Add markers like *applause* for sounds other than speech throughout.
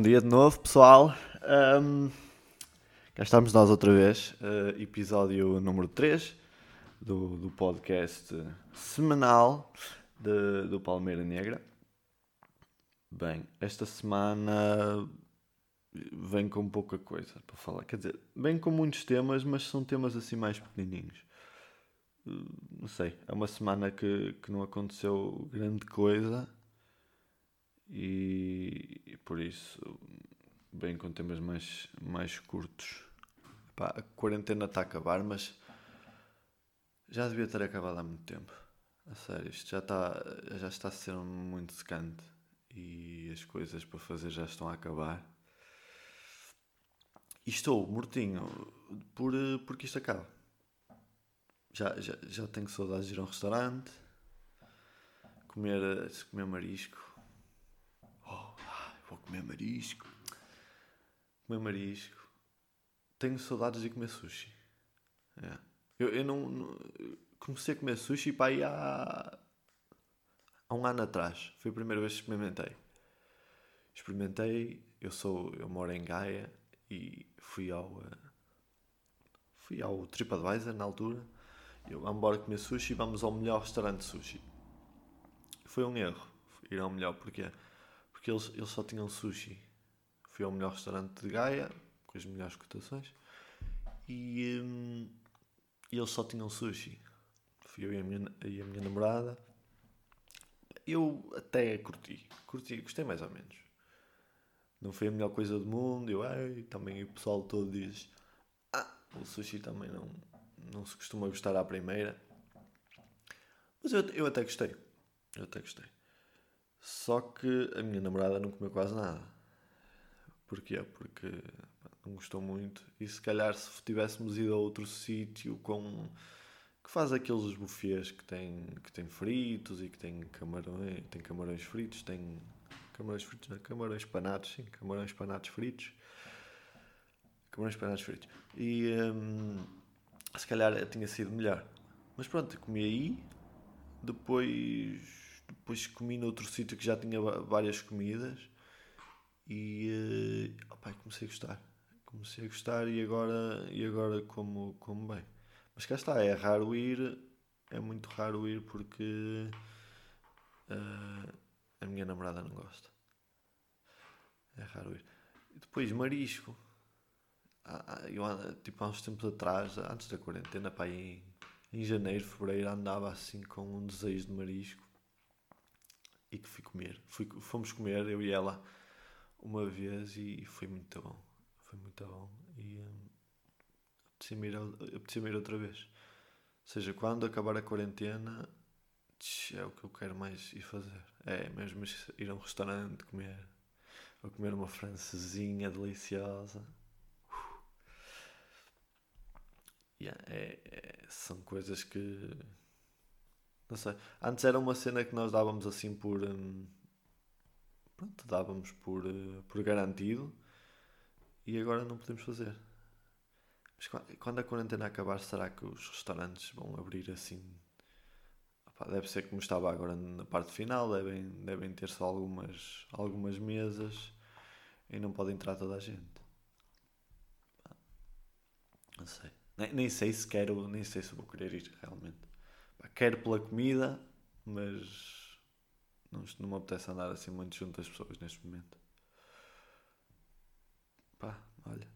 Bom dia de novo, pessoal. Um, cá estamos nós outra vez, uh, episódio número 3 do, do podcast semanal de, do Palmeira Negra. Bem, esta semana vem com pouca coisa para falar. Quer dizer, vem com muitos temas, mas são temas assim mais pequenininhos. Uh, não sei, é uma semana que, que não aconteceu grande coisa e, e por isso bem com temas mais, mais curtos. Pá, a quarentena está a acabar, mas já devia ter acabado há muito tempo. A sério, isto já está, já está a ser muito secante e as coisas para fazer já estão a acabar. E estou mortinho por, porque isto acaba. Já, já, já tenho saudades de ir a um restaurante, comer, comer marisco Vou comer marisco. Comer marisco. Tenho saudades de comer sushi. É. Eu, eu não, não, Comecei a comer sushi para aí há. há um ano atrás. Foi a primeira vez que experimentei. Experimentei. Eu sou. Eu moro em Gaia e fui ao. Eh, fui ao TripAdvisor na altura. Eu, vamos embora comer sushi vamos ao melhor restaurante de sushi. Foi um erro ir ao melhor, porque porque eles, eles só tinham sushi. Fui ao melhor restaurante de Gaia, com as melhores cotações, e, hum, eles só tinham sushi. Fui eu e a minha, e a minha namorada. Eu até curti, curti, gostei mais ou menos. Não foi a melhor coisa do mundo, eu, ai, também o pessoal todo diz, ah, o sushi também não, não se costuma gostar à primeira. Mas eu, eu até gostei, eu até gostei. Só que a minha namorada não comeu quase nada. Porquê? Porque não gostou muito. E se calhar se tivéssemos ido a outro sítio com que faz aqueles buffets que tem, que tem fritos e que tem camarões, tem camarões fritos, tem camarões fritos, não, camarões panados, sim, camarões panados fritos. Camarões panados fritos. E hum, se calhar tinha sido melhor. Mas pronto, comi aí, depois depois comi noutro sítio que já tinha várias comidas e uh, opa, comecei a gostar. Comecei a gostar e agora, e agora como, como bem. Mas cá está, é raro ir, é muito raro ir porque uh, a minha namorada não gosta. É raro ir. E depois marisco. Eu, tipo, há uns tempos atrás, antes da quarentena, pá, em, em janeiro, fevereiro, andava assim com um desejo de marisco e que fui comer. Fui, fomos comer, eu e ela, uma vez e foi muito bom. Foi muito bom. E hum, apetecia-me ir, ir outra vez. Ou seja, quando acabar a quarentena, é o que eu quero mais ir fazer. É mesmo ir a um restaurante comer. Comer uma francesinha deliciosa. Yeah, é, é, são coisas que não sei. Antes era uma cena que nós dávamos assim por. Hum, pronto, dávamos por, uh, por garantido e agora não podemos fazer. Mas quando a quarentena acabar, será que os restaurantes vão abrir assim? Deve ser como estava agora na parte final, devem, devem ter só algumas, algumas mesas e não pode entrar toda a gente. Não sei. Nem, nem sei se quero, nem sei se vou querer ir realmente quero pela comida, mas não, não me apetece andar assim muito junto das pessoas neste momento. Pá, olha,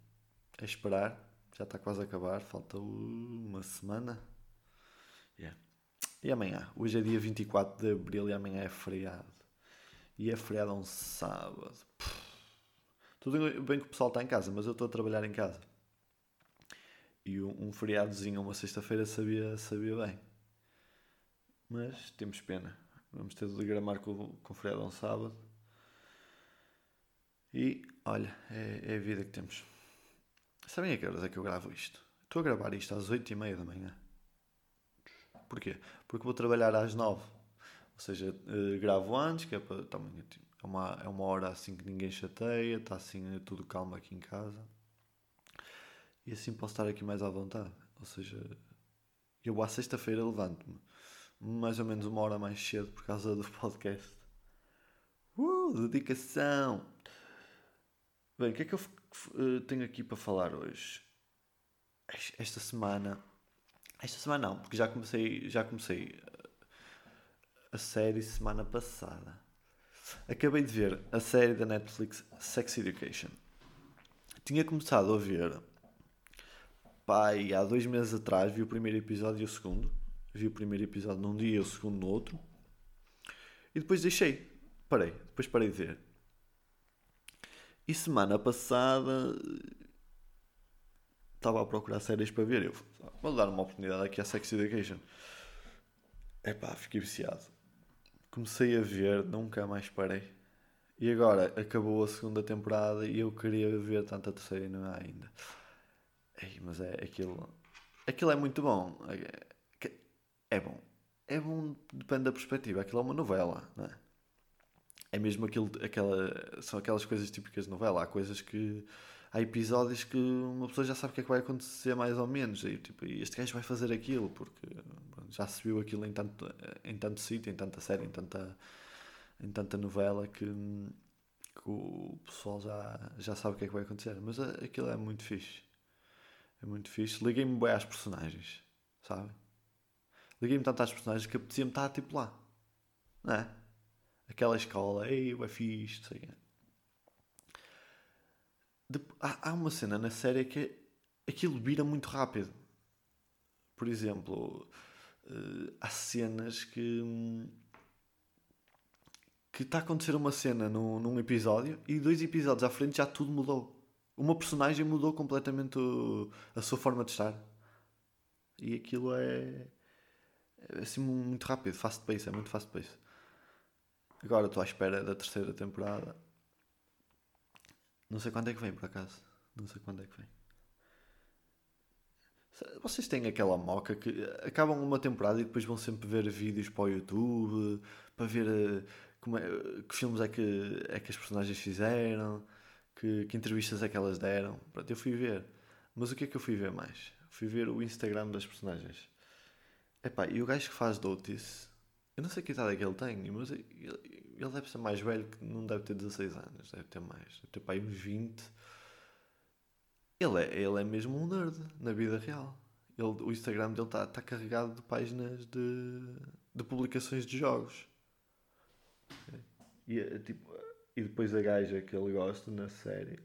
é esperar, já está quase a acabar, falta uma semana. Yeah. E amanhã? Hoje é dia 24 de Abril e amanhã é feriado. E é feriado um sábado. Tudo bem que o pessoal está em casa, mas eu estou a trabalhar em casa. E um, um feriadozinho, uma sexta-feira, sabia, sabia bem. Mas temos pena. Vamos ter de digramar com, com o feriado um sábado. E olha, é, é, a vida que temos. Sabem a que horas é que eu gravo isto? Estou a gravar isto às 8 e meia da manhã. Porquê? Porque vou trabalhar às 9. Ou seja, uh, gravo antes, que é para. Tá, é, uma, é uma hora assim que ninguém chateia, está assim tudo calmo aqui em casa. E assim posso estar aqui mais à vontade. Ou seja, eu à sexta-feira levanto-me mais ou menos uma hora mais cedo por causa do podcast. Uh, dedicação! Bem, o que é que eu uh, tenho aqui para falar hoje? Esta semana. Esta semana não, porque já comecei, já comecei a série semana passada. Acabei de ver a série da Netflix Sex Education. Tinha começado a ver. Pai, há dois meses atrás vi o primeiro episódio e o segundo. Vi o primeiro episódio num dia e o segundo no outro. E depois deixei. Parei. Depois parei de ver. E semana passada estava a procurar séries para ver. Eu vou dar uma oportunidade aqui à Sex Education. Epá, fiquei viciado. Comecei a ver, nunca mais parei. E agora acabou a segunda temporada e eu queria ver tanta terceira e não há ainda. Ei, mas é aquilo. Aquilo é muito bom. É, bom. É bom, depende da perspectiva. Aquilo é uma novela, não é? É mesmo aquilo, aquela, são aquelas coisas típicas de novela. Há coisas que. Há episódios que uma pessoa já sabe o que é que vai acontecer mais ou menos. E, tipo, este gajo vai fazer aquilo porque já se viu aquilo em tanto, em tanto sítio, em tanta série, em tanta, em tanta novela que, que o pessoal já, já sabe o que é que vai acontecer. Mas aquilo é muito fixe. É muito fixe. Liguei-me bem às personagens, sabe? Liguei-me tanto às personagens que apetecia-me estar tipo lá. Não é? Aquela escola, ei, é fixe, não sei de, há, uma cena na série que aquilo vira muito rápido. Por exemplo, uh, há cenas que. que está a acontecer uma cena num, num episódio e dois episódios à frente já tudo mudou. Uma personagem mudou completamente o, a sua forma de estar. E aquilo é. É assim muito rápido, fast pace, é muito fast pace. Agora estou à espera da terceira temporada. Não sei quando é que vem, por acaso. Não sei quando é que vem. Vocês têm aquela moca que acabam uma temporada e depois vão sempre ver vídeos para o YouTube para ver eh, como é, que filmes é que, é que as personagens fizeram, que, que entrevistas é que elas deram. Pronto, eu fui ver. Mas o que é que eu fui ver mais? Fui ver o Instagram das personagens. Epá, e o gajo que faz Dotis, eu não sei que idade é que ele tem, mas ele, ele deve ser mais velho, que não deve ter 16 anos, deve ter mais, deve ter uns 20 ele é, ele é mesmo um nerd na vida real. Ele, o Instagram dele está tá carregado de páginas de, de publicações de jogos. E, é, tipo, e depois a gaja que ele gosta na série.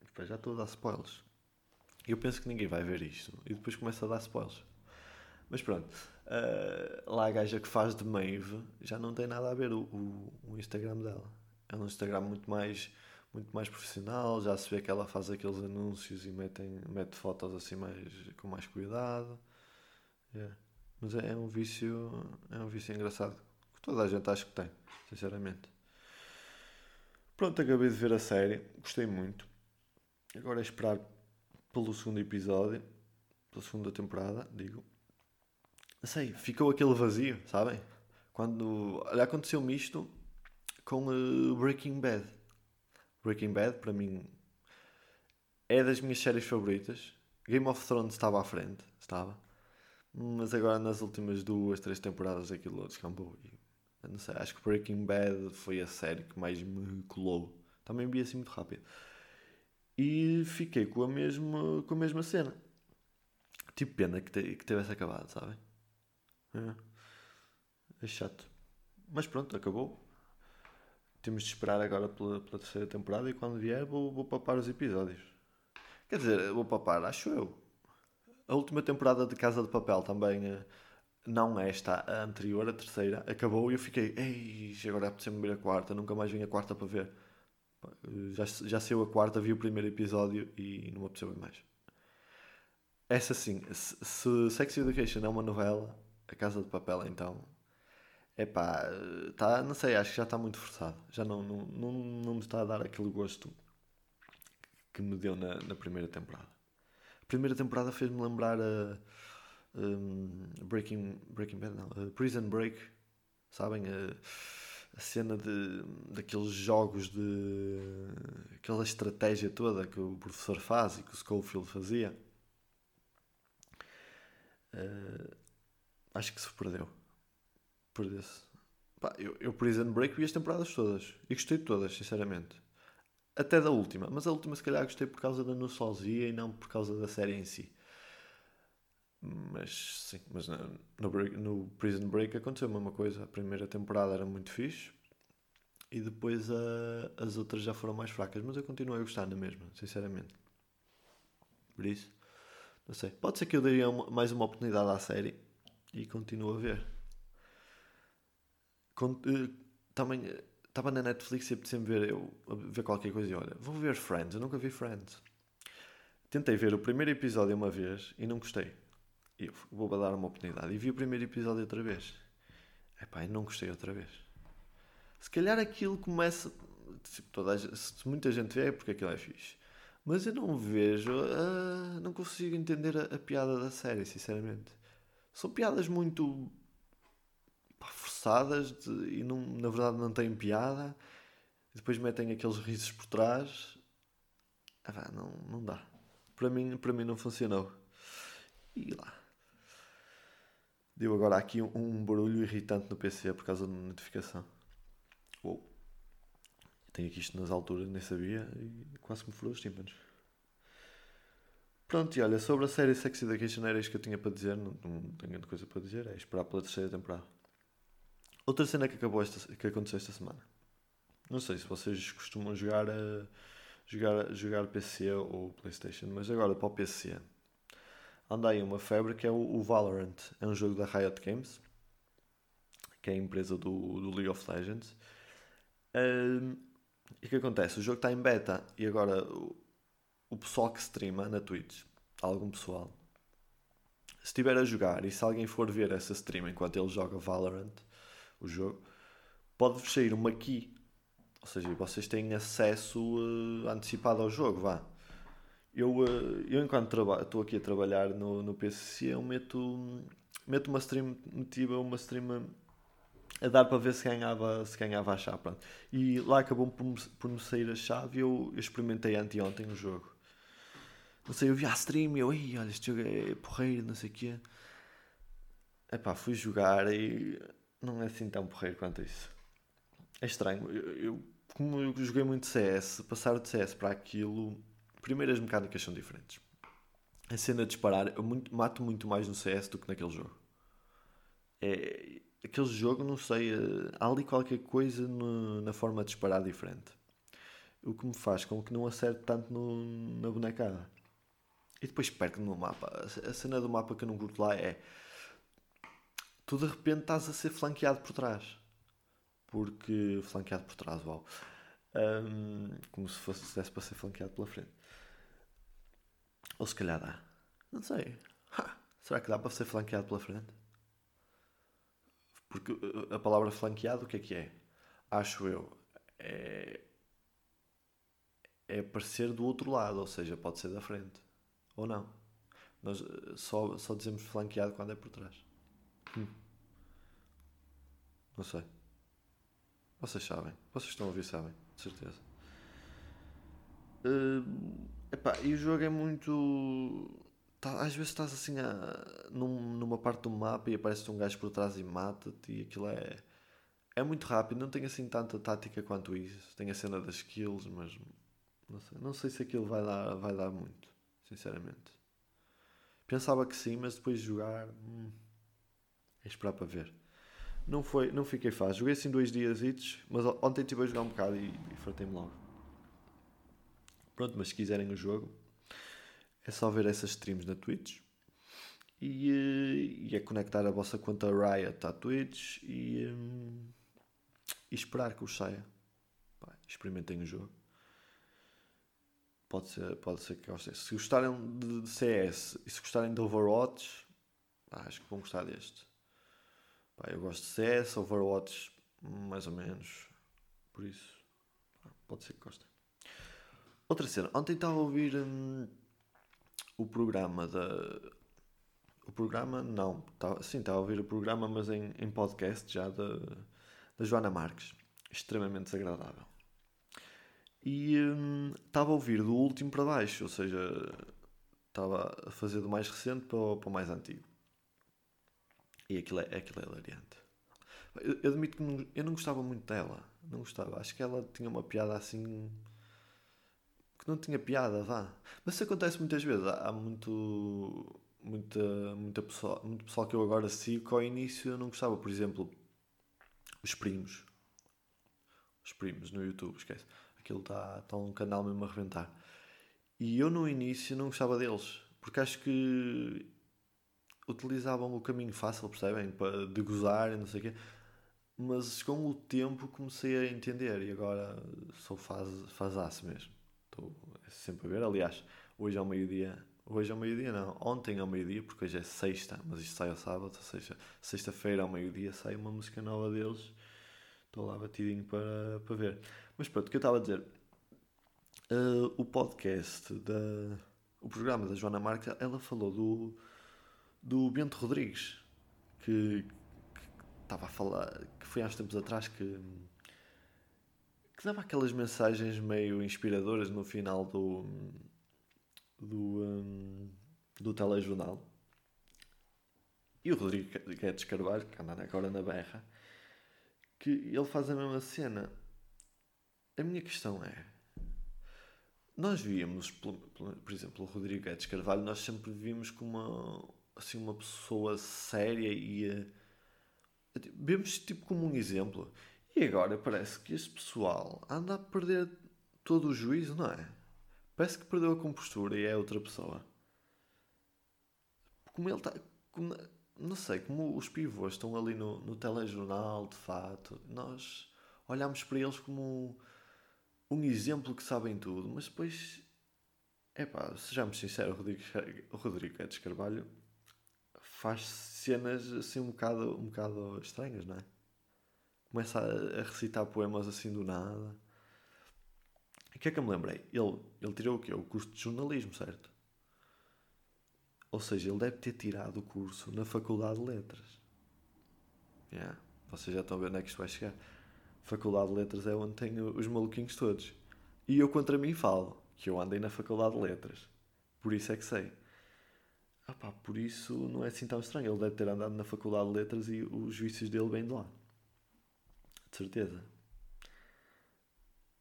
Depois já estou a dar spoilers. Eu penso que ninguém vai ver isto. E depois começa a dar spoilers. Mas pronto. Uh, lá a gaja que faz de Maeve já não tem nada a ver o, o, o Instagram dela. É um Instagram muito mais muito mais profissional, já se vê que ela faz aqueles anúncios e metem, mete fotos assim mais, com mais cuidado. Yeah. Mas é, é, um vício. É um vício engraçado. Que toda a gente acha que tem, sinceramente. Pronto, acabei de ver a série, gostei muito. Agora é esperar pelo segundo episódio, pela segunda temporada, digo. Não sei, ficou aquele vazio, sabem? Quando. Olha, aconteceu-me isto com uh, Breaking Bad Breaking Bad, para mim, é das minhas séries favoritas. Game of Thrones estava à frente, estava. Mas agora nas últimas duas, três temporadas aquilo descambou. E, não sei, acho que Breaking Bad foi a série que mais me colou. Também vi assim muito rápido. E fiquei com a mesma, com a mesma cena. Tipo pena que, te, que tivesse acabado, sabem? É. é chato. Mas pronto, acabou temos de esperar agora pela, pela, terceira temporada e quando vier vou, vou papar os episódios. Quer dizer, vou papar, acho eu. A última temporada de Casa de Papel também, eh, não esta, a anterior, a terceira, acabou e eu fiquei, ei, agora é preciso ver a quarta, nunca mais vim a quarta para ver. Já, já saiu a quarta, vi o primeiro episódio e não me apeteceu mais. Essa sim, se, se Sex Education é uma novela, a Casa de Papel então Epá, tá, não sei, acho que já está muito forçado. Já não, não, não, não me está a dar aquele gosto que me deu na, na primeira temporada. A primeira temporada fez-me lembrar a, um, Breaking, Breaking Bad, não, a Prison Break, sabem? A, a cena de, daqueles jogos de. aquela estratégia toda que o professor faz e que o Schofield fazia. Uh, acho que se perdeu perdesse. Pá, eu, eu Prison Break vi as temporadas todas e gostei de todas, sinceramente. até da última, mas a última se calhar gostei por causa da nostalgia e não por causa da série em si. Mas sim, mas no, no, no Prison Break aconteceu a mesma coisa. A primeira temporada era muito fixe e depois a, as outras já foram mais fracas, mas eu continuo a gostar na mesma, sinceramente. Por isso, não sei. Pode ser que eu daria uma, mais uma oportunidade à série e continuo a ver. Uh, também estava na Netflix e sempre ver, eu, ver qualquer coisa e olha, vou ver Friends, eu nunca vi Friends. Tentei ver o primeiro episódio uma vez e não gostei. Eu vou dar uma oportunidade. E vi o primeiro episódio outra vez. Epá, e não gostei outra vez. Se calhar aquilo começa. Toda a, se muita gente vê é porque aquilo é fixe. Mas eu não vejo. Uh, não consigo entender a, a, piada da série, sinceramente. São piadas muito. Pá, forçadas de, e não, na verdade não têm piada. E depois metem aqueles risos por trás. Ah, não, não dá. Para mim, para mim não funcionou. E lá. Deu agora aqui um, um barulho irritante no PC por causa da notificação. Uou. Tenho aqui isto nas alturas, nem sabia, e quase me furou os tímpanos. Pronto, e olha, sobre a série Sex Education era isto que eu tinha para dizer, não, não tenho grande coisa para dizer, é esperar pela terceira temporada. Outra cena que, acabou esta, que aconteceu esta semana. Não sei se vocês costumam jogar, a, jogar, jogar PC ou Playstation, mas agora para o PC anda aí uma febre que é o, o Valorant. É um jogo da Riot Games, que é a empresa do, do League of Legends. Um, e o que acontece? O jogo está em beta e agora o, pessoal que streama na Twitch, algum pessoal, se estiver a jogar e se alguém for ver essa stream enquanto ele joga Valorant, o jogo, pode-vos sair uma key. Ou seja, vocês têm acesso uh, antecipado ao jogo, vá. Eu, uh, eu enquanto estou aqui a trabalhar no, no PC, eu meto, meto uma stream, metiva uma stream a dar para ver se ganhava, se ganhava a chave. Pronto. E lá acabou por, por me sair a chave e eu, eu experimentei anteontem o jogo. Sei, eu vi a stream e eu, olha, este jogo é porreiro, não sei o quê. Epá, fui jogar e não é assim tão porreiro quanto isso. É estranho. Eu, eu, como eu joguei muito CS, passar de CS para aquilo, primeiro as mecânicas são diferentes. A cena de disparar, eu muito, mato muito mais no CS do que naquele jogo. É, aquele jogo, não sei, eh, há ali qualquer coisa no, na forma de disparar diferente. O que me faz com que não acerte tanto no, na bonecada. E depois perco no mapa. A cena do mapa que eu não curto lá é. Tu de repente estás a ser flanqueado por trás. Porque. Flanqueado por trás, uau. Um, como se fosse se desse para ser flanqueado pela frente. Ou se calhar dá. Não sei. Ha, será que dá para ser flanqueado pela frente? Porque a palavra flanqueado, o que é que é? Acho eu. É, é aparecer do outro lado, ou seja, pode ser da frente. Ou não. Nós uh, só, só dizemos flanqueado quando é por trás. Hum. Não sei. Vocês sabem. Vocês estão a ouvir, sabem. De certeza. Uh, epá, e o jogo é muito tá, às vezes estás assim a, num, numa parte do mapa e aparece um gajo por trás e mata-te e aquilo é, é muito rápido, não tem assim tanta tática quanto isso. Tem a cena das kills, mas não sei, não sei se aquilo vai dar, vai dar muito, sinceramente. Pensava que sim, mas depois de jogar, hum, é esperar para ver. Não, foi, não fiquei fácil. Joguei assim dois dias, mas ontem estive a jogar um bocado e, e fartei-me logo. Pronto, mas se quiserem o jogo, é só ver essas streams na Twitch e, eh, e é conectar a vossa conta Riot à Twitch e, um, e esperar que os saia. Pá, experimentem o jogo. Pode ser, pode ser que gostem. Se gostarem de CS e se gostarem de Overwatch, acho que vão gostar deste. Pá, eu gosto de CS, Overwatch, mais ou menos. Por isso, pode ser que gostem. Outra cena, ontem estava a ouvir. Hum, o programa da. O programa, não. Tá, sim, estava a ouvir o programa, mas em, em podcast já da, da Joana Marques. Extremamente desagradável. E hum, estava a ouvir do último para baixo, ou seja, estava a fazer do mais recente para o, para o mais antigo. E aquilo é, aquilo é hilariante. Eu, eu admito que não, eu não gostava muito dela. Não gostava. Acho que ela tinha uma piada assim que não tinha piada, vá. Mas isso acontece muitas vezes. Há, muito, muita, muita pessoa, muito pessoal que eu agora sigo ao início eu não gostava. Por exemplo, os primos. Os primos no YouTube, esquece. Aquilo está tá um canal mesmo a reventar. E eu no início não gostava deles. Porque acho que utilizavam o caminho fácil, percebem? De gozar e não sei o quê. Mas com o tempo comecei a entender e agora sou faz, fazaço mesmo. Estou sempre a ver. Aliás, hoje ao meio-dia. Hoje ao meio-dia não, ontem ao meio-dia, porque hoje é sexta, mas isto sai ao sábado, ou seja, sexta-feira ao meio-dia sai uma música nova deles. Estou lá batidinho para, para ver. Mas pronto, o que eu estava a dizer. Uh, o podcast da. O programa da Joana Marques, ela falou do, do Bento Rodrigues, que, estava a falar, que foi há uns tempos atrás que que dava aquelas mensagens meio inspiradoras no final do do, um, do telejornal. E o Rodrigo Guedes Carvalho, que anda agora na berra, que ele faz a mesma cena. A minha questão é: nós víamos, por exemplo, o Rodrigo Guedes Carvalho, nós sempre vimos como uma, assim, uma pessoa séria e. Eh, vemos tipo como um exemplo. E agora parece que este pessoal anda a perder todo o juízo, não é? Parece que perdeu a compostura e é outra pessoa. Como ele está. Não sei, como os pivôs estão ali no, no telejornal, de fato, nós olhamos para eles como um, exemplo que sabem tudo, mas depois. É pá, sejamos sinceros, o *laughs* Rodrigo, o Rodrigo Edes Carvalho faz cenas assim um bocado, um bocado estranhas, não é? começa a, a recitar poemas assim do nada. O que é que eu me lembrei? Ele, ele tirou o quê? O curso de jornalismo, certo? Ou seja, ele deve ter tirado o curso na Faculdade de Letras. Yeah. Vocês já estão ver onde é que isto vai chegar. Faculdade de Letras é onde tenho os maluquinhos todos. E eu contra mim falo que eu andei na Faculdade de Letras. Por isso é que sei. Ah pá, por isso não é assim tão estranho. Ele deve ter andado na Faculdade de Letras e os vícios dele vêm de lá de certeza.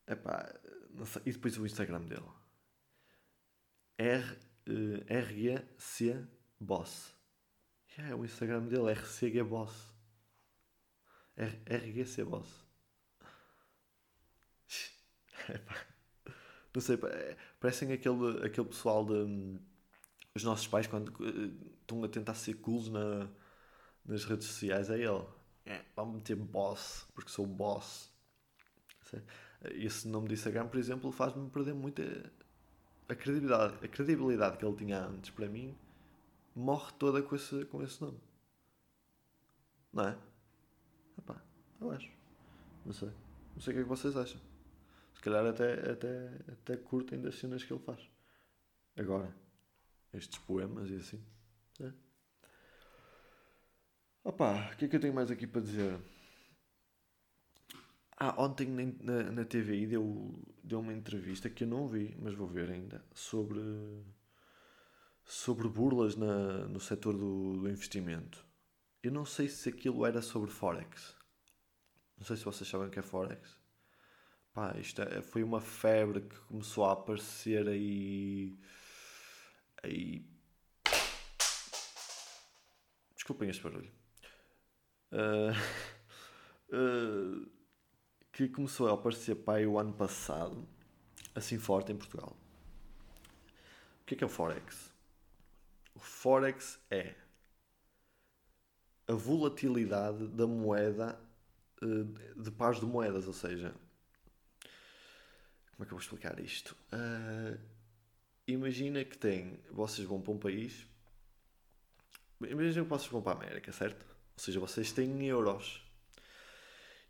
Epá, não sei. E depois o Instagram dele. R, uh, RGC Boss. Yeah, é o Instagram dele, RCG Boss. R, RGC Boss. Não sei, é, parecem aquele, aquele pessoal de. Um, os nossos pais quando uh, estão a tentar ser cools na, nas redes sociais. É ele é, vamos meter boss, porque sou boss. Esse nome de Instagram, por exemplo, faz-me perder muito a credibilidade, a credibilidade que ele tinha antes para mim morre toda com esse, com esse nome. Não é? Epá, eu acho. Não sei. Não sei o que é que vocês acham. Calhar até, até, até curtem das cenas que ele faz. Agora. Estes poemas e assim. É. Opa, o que é que eu tenho mais aqui para dizer? Ah, ontem na, na TVI deu, deu uma entrevista que eu não vi, mas vou ver ainda, sobre, sobre burlas na, no setor do, do investimento. Eu não sei se aquilo era sobre Forex. Não sei se vocês sabem o que é Forex. Pá, isto é, foi uma febre que começou a aparecer aí. aí. Desculpem este barulho uh, *laughs* que começou a aparecer pai o ano passado, assim forte em Portugal. O que é que é o Forex? O Forex é a volatilidade da moeda uh, de pares de moedas, ou seja, como é que eu vou explicar isto? Uh, imagina que tem, vocês vão para um país, imagina que vocês vão para a América, certo? Ou seja, vocês têm euros.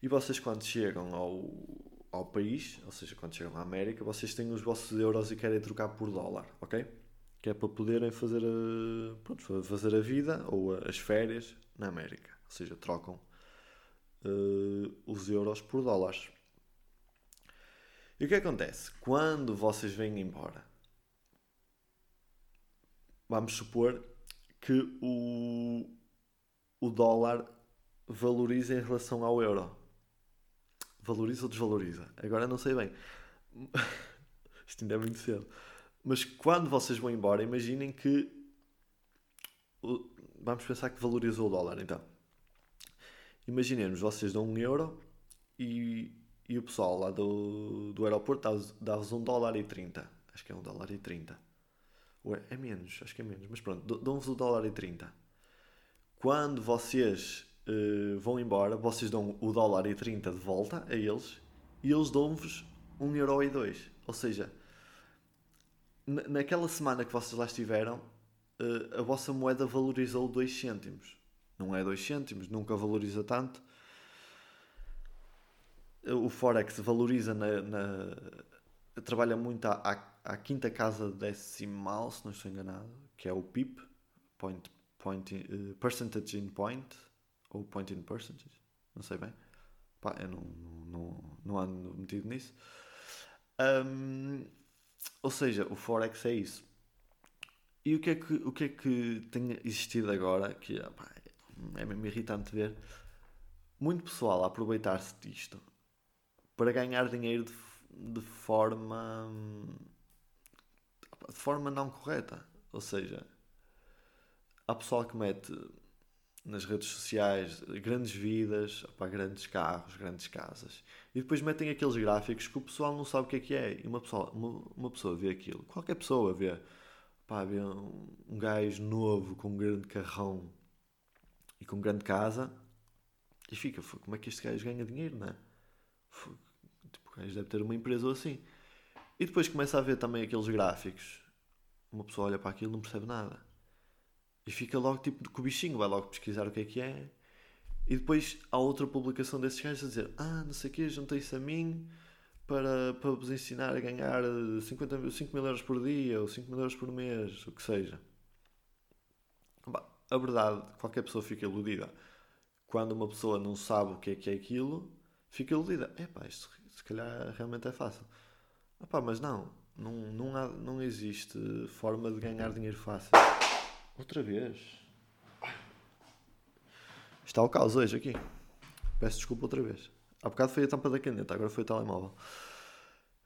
E vocês, quando chegam ao, ao país, ou seja, quando chegam à América, vocês têm os vossos euros e querem trocar por dólar, ok? Que é para poderem fazer a, pronto, fazer a vida ou as férias na América. Ou seja, trocam uh, os euros por dólares. E o que acontece? Quando vocês vêm embora, vamos supor que o, o dólar valoriza em relação ao euro. Valoriza ou desvaloriza? Agora não sei bem. *laughs* Isto ainda é muito cedo. Mas quando vocês vão embora, imaginem que. Vamos pensar que valorizou o dólar, então. Imaginemos, vocês dão um euro e, e o pessoal lá do, do aeroporto dá-vos um dólar e 30. Acho que é um dólar e 30. Ou é, menos, acho que é menos. Mas pronto, dão-vos o dólar e 30. Quando vocês uh, vão embora, vocês dão o dólar e 30 de volta a eles e eles dão-vos um euro e 2. Ou seja, naquela semana que vocês lá estiveram, uh, a vossa moeda valorizou 2 cêntimos. Não é 2 cêntimos, nunca valoriza tanto. O Forex valoriza na, na trabalha muito à, à, à, quinta casa decimal, se não estou enganado, que é o PIP, point, point in, uh, percentage in point, ou point in percentage, não sei bem. Pá, eu não, não, não ando metido nisso. Um, ou seja, o Forex é isso. E o que é que, o que, é que tem existido agora, que pá, é mesmo irritante ver, muito pessoal a aproveitar-se disto para ganhar dinheiro de, de forma de forma não correta. Ou seja, há pessoal que mete nas redes sociais grandes vidas, opa, grandes carros, grandes casas. E depois metem aqueles gráficos que o pessoal não sabe o que é que é. E uma pessoa, uma, uma pessoa vê aquilo. Qualquer pessoa vê. Pá, vê um, um gajo novo com um grande carrão e com grande casa e fica, como é que este gajo ganha dinheiro, não é? Tipo, o gajo deve ter uma empresa assim. E depois começa a ver também aqueles gráficos. Uma pessoa olha para aquilo e não percebe nada e fica logo tipo com o bichinho, vai logo pesquisar o que é que é. E depois há outra publicação desses gajos a dizer: Ah, não sei o quê, juntei-se a mim para, para vos ensinar a ganhar 50 mil, 5 mil euros por dia ou 5 mil euros por mês, o que seja. Bah, a verdade, qualquer pessoa fica iludida. Quando uma pessoa não sabe o que é que é aquilo, fica iludida. É pá, isto se calhar realmente é fácil. Ah, mas não, não, não, há, não existe forma de ganhar dinheiro fácil. Outra vez. Está o caos hoje aqui. Peço desculpa outra vez. Há bocado foi a tampa da caneta, agora foi o telemóvel.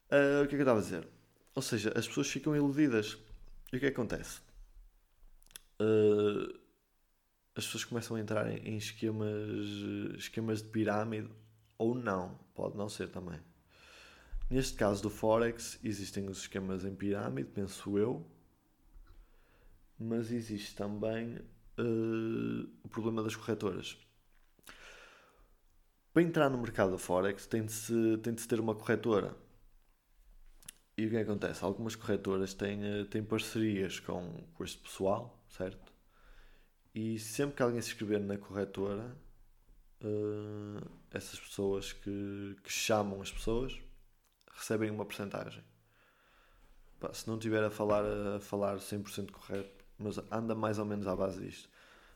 Uh, o que é que eu estava a dizer? Ou seja, as pessoas ficam iludidas. E o que é que acontece? Uh, as pessoas começam a entrar em, em esquemas, esquemas de pirâmide ou não. Pode não ser também. Neste caso do Forex, existem os esquemas em pirâmide, penso eu, mas existe também uh, o problema das corretoras. Para entrar no mercado da Forex tem de se, tem de se ter uma corretora. E o que, é acontece? Algumas corretoras têm, eh, têm parcerias com, com este pessoal, certo? E sempre que alguém se inscrever na corretora, uh, essas pessoas que, que chamam as pessoas recebem uma porcentagem. Se não estiver a falar, a falar 100% correto, mas anda mais ou menos à base disto.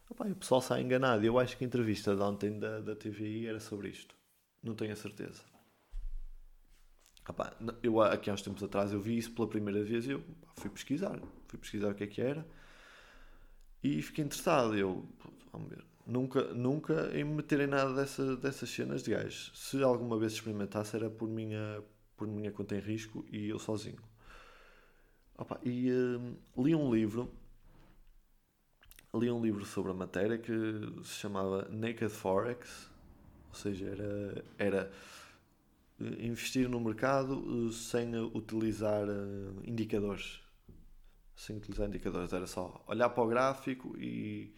Opa, o pessoal sai enganado. Eu acho que a entrevista de ontem da, da TVI era sobre isto. Não tenho a certeza. Opa, eu aqui há uns tempos atrás eu vi isso pela primeira vez e eu fui pesquisar. Fui pesquisar o que é que era e fiquei interessado. Eu, vamos ver. Nunca, nunca em nada dessa, dessas cenas de gajos. Se alguma vez experimentasse era por minha, por minha conta em risco e eu sozinho. Opa, e uh, li um livro li um livro sobre a matéria que se chamava Naked Forex, ou seja, era, era eh, investir no mercado eh, sem utilizar eh, indicadores. Sem utilizar indicadores, era só olhar para o gráfico e,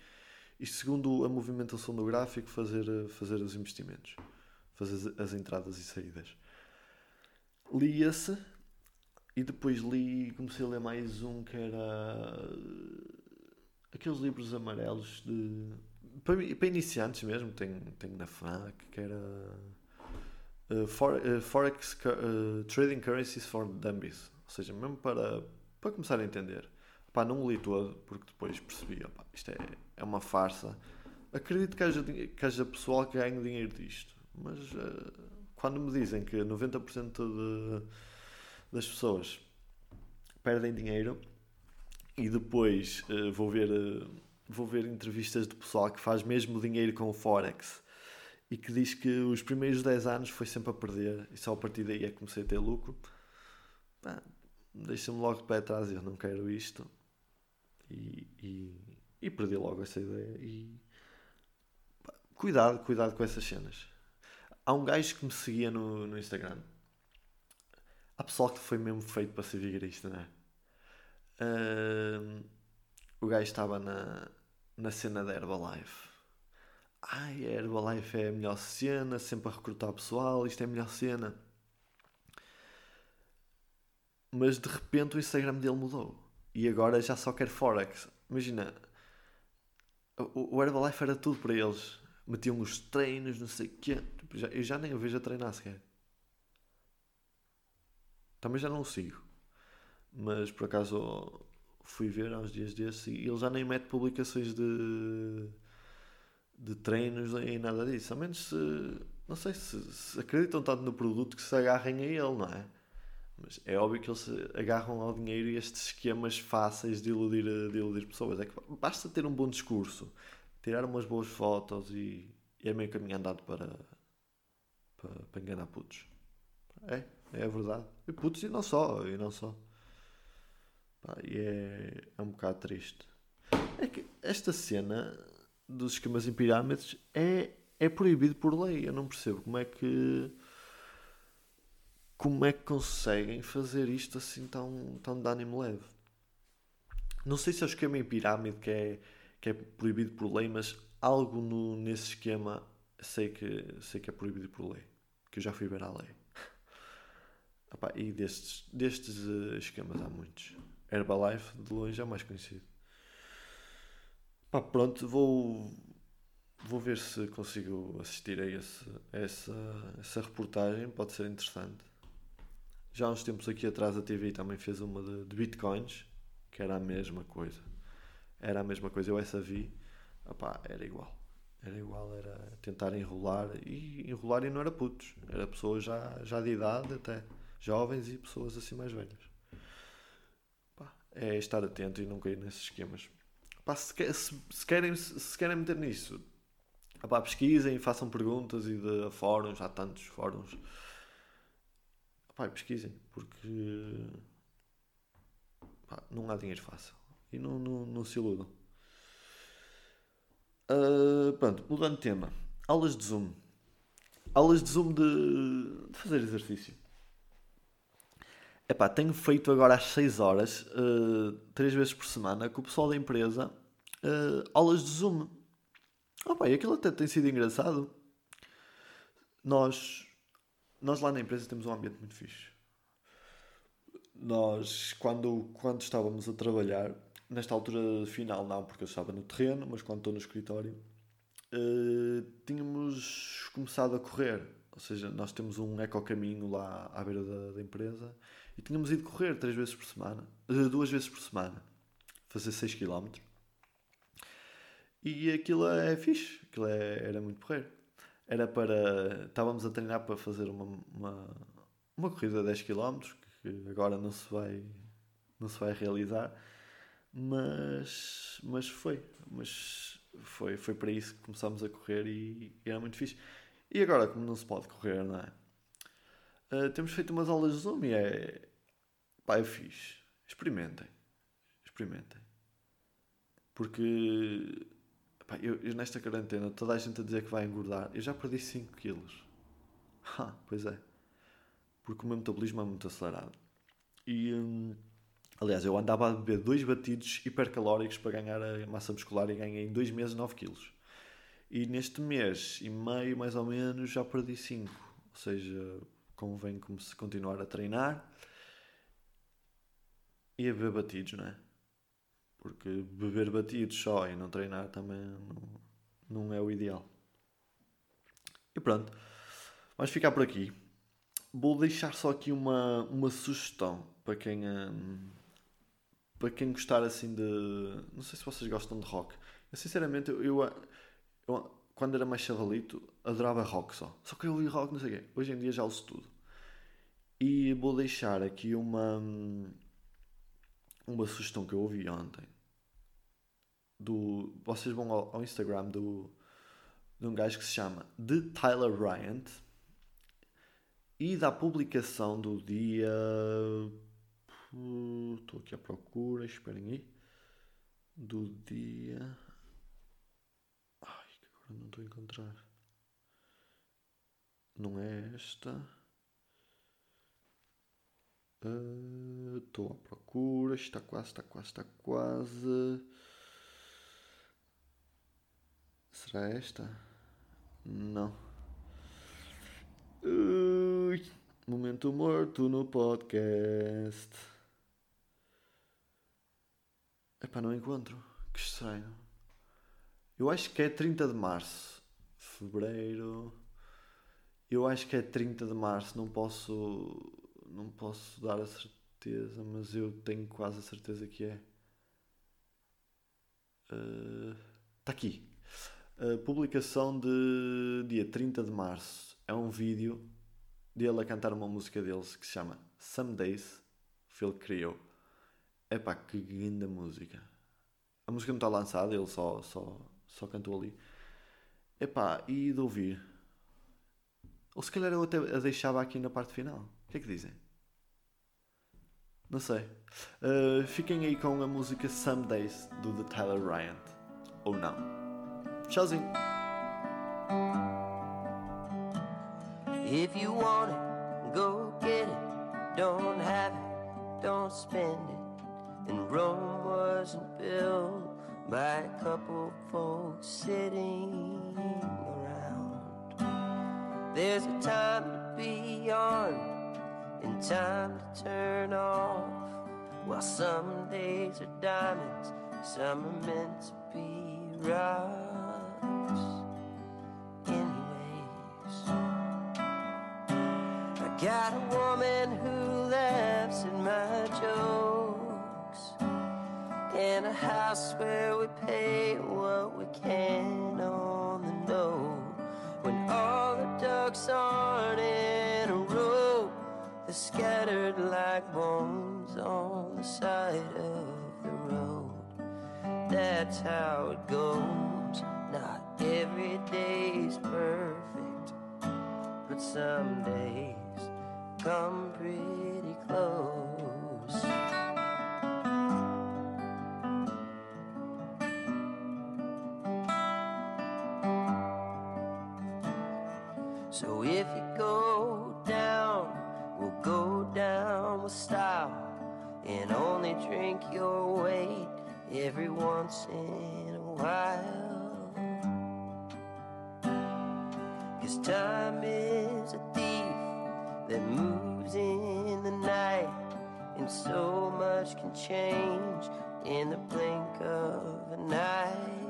e segundo a movimentação do gráfico, fazer, fazer os investimentos, fazer as entradas e saídas. Li esse e depois li, comecei a ler mais um que era aqueles livros amarelos de. Para, para iniciantes mesmo, tem, tem na FNAC, que era. Uh, for, uh, Forex uh, Trading Currencies for Dummies. Ou seja, mesmo para, para começar a entender. Pá, não li todo, porque depois percebi, isto é, é uma farsa. Acredito que haja, que haja pessoal que ganhe dinheiro disto, mas quando me dizem que 90% de, das pessoas perdem dinheiro, e depois uh, vou ver uh, vou ver entrevistas de pessoal que faz mesmo dinheiro com o Forex e que diz que os primeiros 10 anos foi sempre a perder e só a partir daí é que comecei a ter lucro. deixa-me logo de pé atrás, eu não quero isto. E, e perdi logo essa ideia. E cuidado, cuidado com essas cenas. Há um gajo que me seguia no, no Instagram. Há pessoal que foi mesmo feito para ser vigarista, não é? Uh, o gajo estava na, na cena da Herbalife. Ai, a Herbalife é a melhor cena, sempre a recrutar pessoal, isto é a melhor cena. Mas de repente o Instagram dele mudou. E agora já só quer Forex. Imagina, o, Herbalife era tudo para eles. Metiam os treinos, não sei o quê. Tipo, eu já nem o vejo a treinar sequer. Também já não o sigo. Mas por acaso fui ver há uns dias desses e ele já nem mete publicações de, de treinos nem nada disso. A menos se, não sei, se, se acreditam tanto no produto que se agarrem a ele, não é? Mas é óbvio que eles agarram ao dinheiro e estes esquemas fáceis de iludir, de iludir pessoas. É que basta ter um bom discurso, tirar umas boas fotos e, e é meio caminho andado para, para, para enganar putos. É, é a verdade. E putos e não só, e não só. Pá, e é, é um bocado triste. É que esta cena dos esquemas em pirâmides é, é proibido por lei. Eu não percebo como é que como é que conseguem fazer isto assim tão, tão de ânimo leve. Não sei se é o esquema em pirâmide que é, que é proibido por lei, mas algo no, nesse esquema sei que, sei que é proibido por lei. Que eu já fui ver a lei. *laughs* Epá, e destes, destes uh, esquemas há muitos. Herbalife, de longe, é o mais conhecido. Pá, pronto, vou, vou ver se consigo assistir a, esse, a essa, essa reportagem, pode ser interessante. Já há uns tempos aqui atrás a TV também fez uma de, de bitcoins, que era a mesma coisa. Era a mesma coisa, eu essa vi, opá, era igual. Era igual, era tentar enrolar, e enrolar e não era putos, era pessoas já, já de idade até, jovens e pessoas assim mais velhas é estar atento e não cair nesses esquemas. Pá, se, se, se, querem, se querem meter nisso, pá, pesquisem, façam perguntas e de fóruns, há tantos fóruns. Pá, pesquisem, porque pá, não há dinheiro fácil. E não, não, não se iludam. Uh, pronto, mudando de tema. Aulas de Zoom. Aulas de Zoom de, de fazer exercício. Epá, tenho feito agora às 6 horas, uh, 3 vezes por semana, com o pessoal da empresa, uh, aulas de Zoom. Opa, e aquilo até tem sido engraçado. Nós, nós lá na empresa temos um ambiente muito fixe. Nós, quando, quando estávamos a trabalhar, nesta altura final não, porque eu estava no terreno, mas quando estou no escritório, uh, tínhamos começado a correr. Ou seja, nós temos um ecocaminho lá à beira da, da empresa e tínhamos ido correr três vezes por semana, eh, duas vezes por semana, fazer 6 km. E aquilo é fixe, aquilo é, era muito porreiro. Era para. Estávamos a treinar para fazer uma, uma, uma corrida de 10 km, que agora não se vai, não se vai realizar, mas, mas foi. Mas foi, foi para isso que começámos a correr e, e era muito fixe. E agora, como não se pode correr, não é? Uh, temos feito umas aulas de Zoom e é. Pá, eu fiz. Experimentem. Experimentem. Porque. Pá, eu, eu, nesta quarentena, toda a gente a dizer que vai engordar. Eu já perdi 5 quilos. *laughs* Ah, pois é. Porque o meu metabolismo é muito acelerado. E. Hum, aliás, eu andava a beber dois batidos hipercalóricos para ganhar a massa muscular e ganhei em 2 meses 9 quilos. E neste mês e meio, mais ou menos, já perdi 5. Ou seja, convém continuar a treinar e a beber batidos, não é? Porque beber batidos só e não treinar também não, não é o ideal. E pronto, vamos ficar por aqui. Vou deixar só aqui uma, uma sugestão para quem, hum, para quem gostar assim de. Não sei se vocês gostam de rock. Eu sinceramente, eu, eu, eu quando era mais chavalito, adorava rock só. Só que eu ouvi rock, não sei o quê. Hoje em dia já ouço tudo. E vou deixar aqui uma, uma sugestão que eu ouvi ontem. Do, vocês vão ao, ao Instagram do, de um gajo que se chama The Tyler Bryant e da publicação do dia Estou aqui à procura, esperem aí. Do dia. Ai, que agora não estou a encontrar. Não é esta. Estou uh, à procura. Está quase, está quase, está quase. Será esta? Não. Ui, momento morto no podcast. Epá, não encontro. Que estranho. Eu acho que é 30 de março. Fevereiro. Eu acho que é 30 de março. Não posso. Não posso dar a certeza, mas eu tenho quase a certeza que é. Está uh, aqui. Publicação de dia 30 de março. É um vídeo dele a cantar uma música deles que se chama Some Days. Phil criou. Epá, que linda música. A música não está lançada, ele só, só, só cantou ali. Epá, e de ouvir. Ou se calhar eu até a deixava aqui na parte final. O que é que dizem? Não sei. Uh, fiquem aí com a música Some Days do The Tyler Ryan. Ou não. Tchauzinho. If you want it, go get it. Don't have it, don't spend it. And Rome wasn't built by a couple folks sitting around. There's a time to be on and time to turn off. While some days are diamonds, some are meant to be rocks. Got a woman who laughs at my jokes in a house where we pay what we can on the note. When all the ducks aren't in a row, they're scattered like bones on the side of the road. That's how it goes. Not every day's perfect, but some days come pretty close. So if you go down, we'll go down with style and only drink your weight every once in a while. Cause time is that moves in the night, and so much can change in the blink of an eye.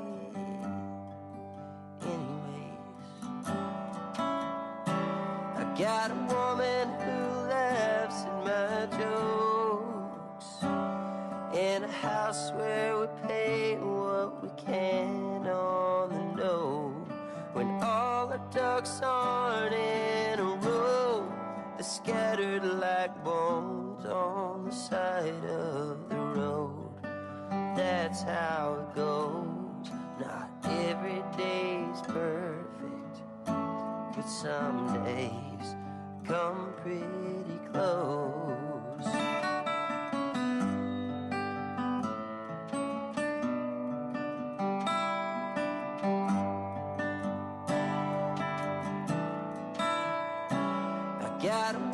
Side of the road That's how it goes Not every day's perfect But some days come pretty close. I got